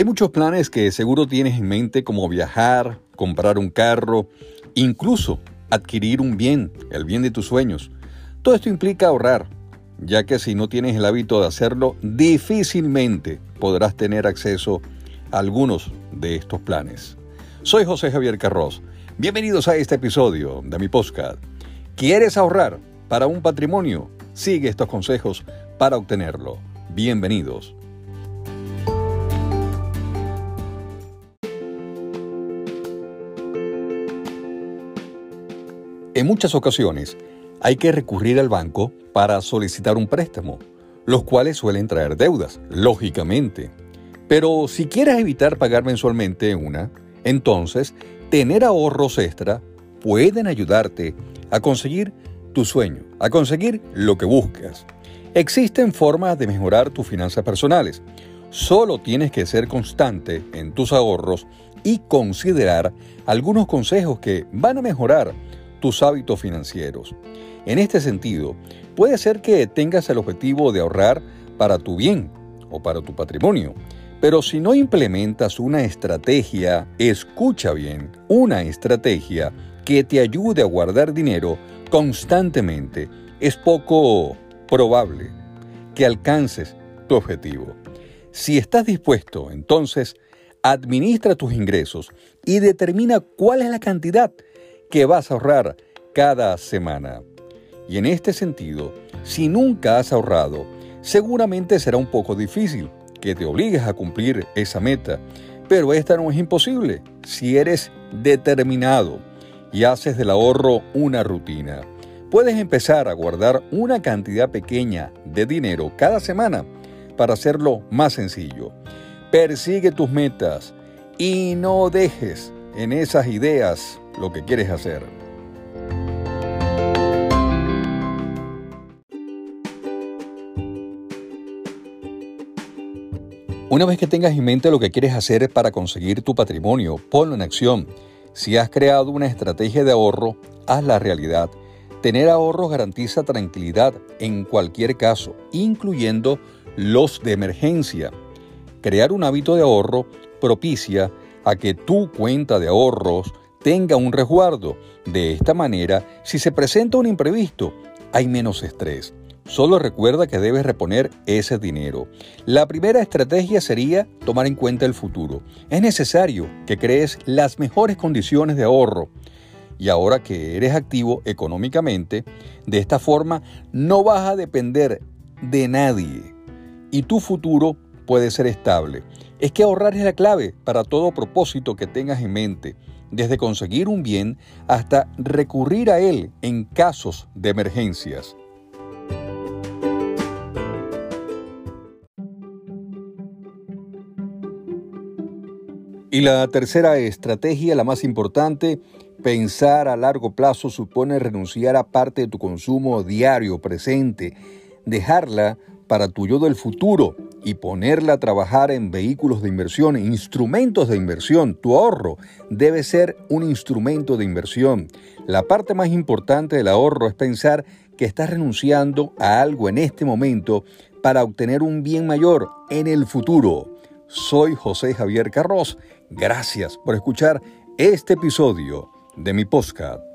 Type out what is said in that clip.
Hay muchos planes que seguro tienes en mente como viajar, comprar un carro, incluso adquirir un bien, el bien de tus sueños. Todo esto implica ahorrar, ya que si no tienes el hábito de hacerlo, difícilmente podrás tener acceso a algunos de estos planes. Soy José Javier Carros. Bienvenidos a este episodio de mi podcast. ¿Quieres ahorrar para un patrimonio? Sigue estos consejos para obtenerlo. Bienvenidos. En muchas ocasiones hay que recurrir al banco para solicitar un préstamo, los cuales suelen traer deudas, lógicamente. Pero si quieres evitar pagar mensualmente una, entonces tener ahorros extra pueden ayudarte a conseguir tu sueño, a conseguir lo que buscas. Existen formas de mejorar tus finanzas personales. Solo tienes que ser constante en tus ahorros y considerar algunos consejos que van a mejorar tus hábitos financieros. En este sentido, puede ser que tengas el objetivo de ahorrar para tu bien o para tu patrimonio, pero si no implementas una estrategia, escucha bien, una estrategia que te ayude a guardar dinero constantemente, es poco probable que alcances tu objetivo. Si estás dispuesto, entonces, administra tus ingresos y determina cuál es la cantidad que vas a ahorrar cada semana. Y en este sentido, si nunca has ahorrado, seguramente será un poco difícil que te obligues a cumplir esa meta, pero esta no es imposible si eres determinado y haces del ahorro una rutina. Puedes empezar a guardar una cantidad pequeña de dinero cada semana para hacerlo más sencillo. Persigue tus metas y no dejes en esas ideas lo que quieres hacer. Una vez que tengas en mente lo que quieres hacer para conseguir tu patrimonio, ponlo en acción. Si has creado una estrategia de ahorro, hazla realidad. Tener ahorros garantiza tranquilidad en cualquier caso, incluyendo los de emergencia. Crear un hábito de ahorro propicia a que tu cuenta de ahorros tenga un resguardo. De esta manera, si se presenta un imprevisto, hay menos estrés. Solo recuerda que debes reponer ese dinero. La primera estrategia sería tomar en cuenta el futuro. Es necesario que crees las mejores condiciones de ahorro. Y ahora que eres activo económicamente, de esta forma no vas a depender de nadie. Y tu futuro puede ser estable. Es que ahorrar es la clave para todo propósito que tengas en mente desde conseguir un bien hasta recurrir a él en casos de emergencias. Y la tercera estrategia, la más importante, pensar a largo plazo supone renunciar a parte de tu consumo diario presente, dejarla para tu yo del futuro y ponerla a trabajar en vehículos de inversión, instrumentos de inversión. Tu ahorro debe ser un instrumento de inversión. La parte más importante del ahorro es pensar que estás renunciando a algo en este momento para obtener un bien mayor en el futuro. Soy José Javier Carros. Gracias por escuchar este episodio de mi podcast.